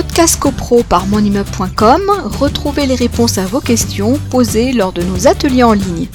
Podcast CoPro par monimmeuble.com, retrouvez les réponses à vos questions posées lors de nos ateliers en ligne.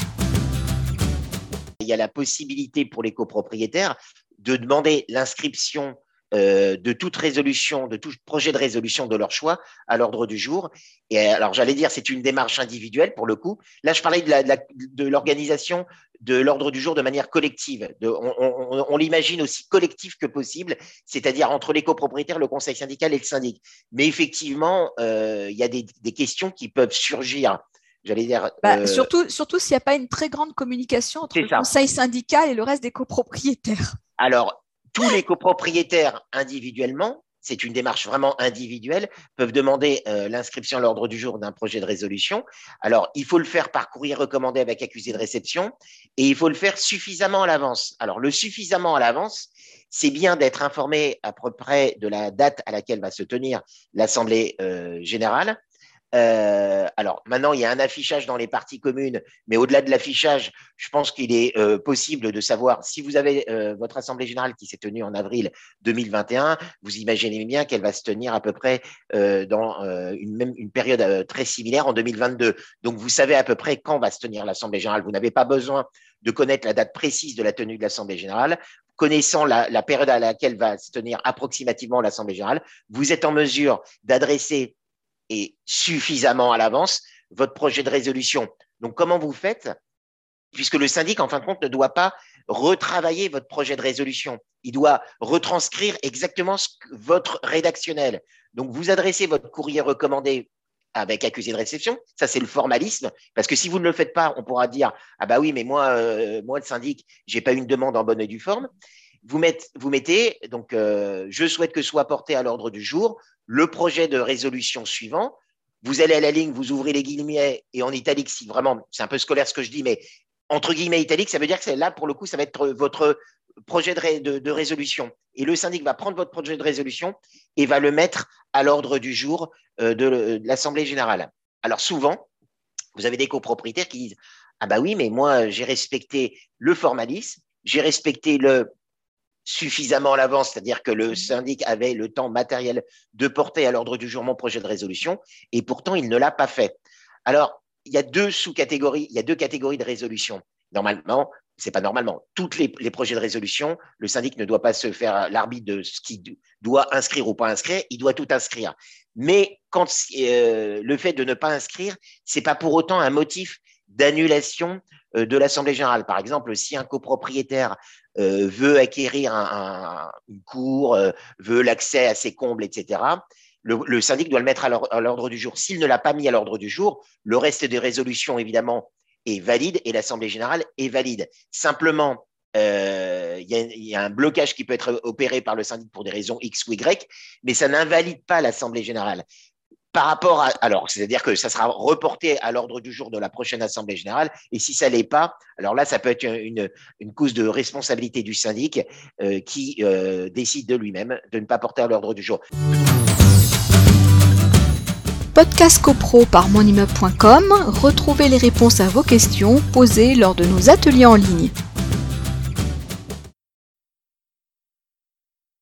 Il y a la possibilité pour les copropriétaires de demander l'inscription euh, de toute résolution, de tout projet de résolution de leur choix à l'ordre du jour. Et alors, j'allais dire, c'est une démarche individuelle pour le coup. Là, je parlais de l'organisation de l'ordre du jour de manière collective. on, l'imagine aussi collectif que possible, c'est-à-dire entre les copropriétaires, le conseil syndical et le syndic. Mais effectivement, euh, il y a des, questions qui peuvent surgir j'allais dire. Bah, euh, surtout, surtout s'il n'y a pas une très grande communication entre le conseil syndical et le reste des copropriétaires. Alors, tous les copropriétaires individuellement, c'est une démarche vraiment individuelle, peuvent demander euh, l'inscription à l'ordre du jour d'un projet de résolution. Alors, il faut le faire par courrier recommandé avec accusé de réception et il faut le faire suffisamment à l'avance. Alors, le suffisamment à l'avance, c'est bien d'être informé à peu près de la date à laquelle va se tenir l'Assemblée euh, générale, euh, alors maintenant, il y a un affichage dans les parties communes, mais au-delà de l'affichage, je pense qu'il est euh, possible de savoir si vous avez euh, votre assemblée générale qui s'est tenue en avril 2021, vous imaginez bien qu'elle va se tenir à peu près dans une, période très similaire en 2022. Donc vous savez à peu près quand va se tenir l'assemblée générale. Vous n'avez pas besoin de connaître la date précise de la tenue de l'assemblée générale connaissant la, période à laquelle va se tenir approximativement l'Assemblée générale, vous êtes en mesure d'adresser et suffisamment à l'avance votre projet de résolution. Donc, comment vous faites Puisque le syndic, en fin de compte, ne doit pas retravailler votre projet de résolution. Il doit retranscrire exactement votre rédactionnel. Donc, vous adressez votre courrier recommandé avec accusé de réception. Ça, c'est le formalisme. Parce que si vous ne le faites pas, on pourra dire Ah, bah oui, mais moi, euh, moi le syndic, j'ai pas une demande en bonne et due forme. Vous, mettez, donc, euh, je souhaite que soit porté à l'ordre du jour le projet de résolution suivant. Vous allez à la ligne, vous ouvrez les guillemets et en italique, si vraiment, c'est un peu scolaire ce que je dis, mais entre guillemets italique, ça veut dire que là, pour le coup, ça va être votre projet de, résolution. Et le syndic va prendre votre projet de résolution et va le mettre à l'ordre du jour euh, de, l'Assemblée générale. Alors souvent, vous avez des copropriétaires qui disent Ah bah oui, mais moi, j'ai respecté le formalisme, j'ai respecté le suffisamment à l'avance, c'est-à-dire que le mmh. syndic avait le temps matériel de porter à l'ordre du jour mon projet de résolution, et pourtant il ne l'a pas fait. Alors, il y a deux sous-catégories, il y a deux catégories de résolution. Normalement, c'est pas normalement. Toutes les, projets de résolution, le syndic ne doit pas se faire l'arbitre de ce qu'il doit inscrire ou pas inscrire, il doit tout inscrire. Mais quand euh, le fait de ne pas inscrire, c'est pas pour autant un motif d'annulation euh, de l'Assemblée générale. Par exemple, si un copropriétaire euh, veut acquérir un, une cour, euh, veut l'accès à ses combles, etc., le, syndic doit le mettre à l'ordre du jour. S'il ne l'a pas mis à l'ordre du jour, le reste des résolutions, évidemment, est valide et l'Assemblée générale est valide. Simplement, il y, y, a un blocage qui peut être opéré par le syndic pour des raisons X ou Y, mais ça n'invalide pas l'Assemblée générale par rapport à. Alors, c'est-à-dire que ça sera reporté à l'ordre du jour de la prochaine Assemblée générale. Et si ça l'est pas, alors là, ça peut être une, une cause de responsabilité du syndic euh, qui euh, décide de lui-même de ne pas porter à l'ordre du jour. Podcast CoPro par monimmeuble.com, retrouvez les réponses à vos questions posées lors de nos ateliers en ligne.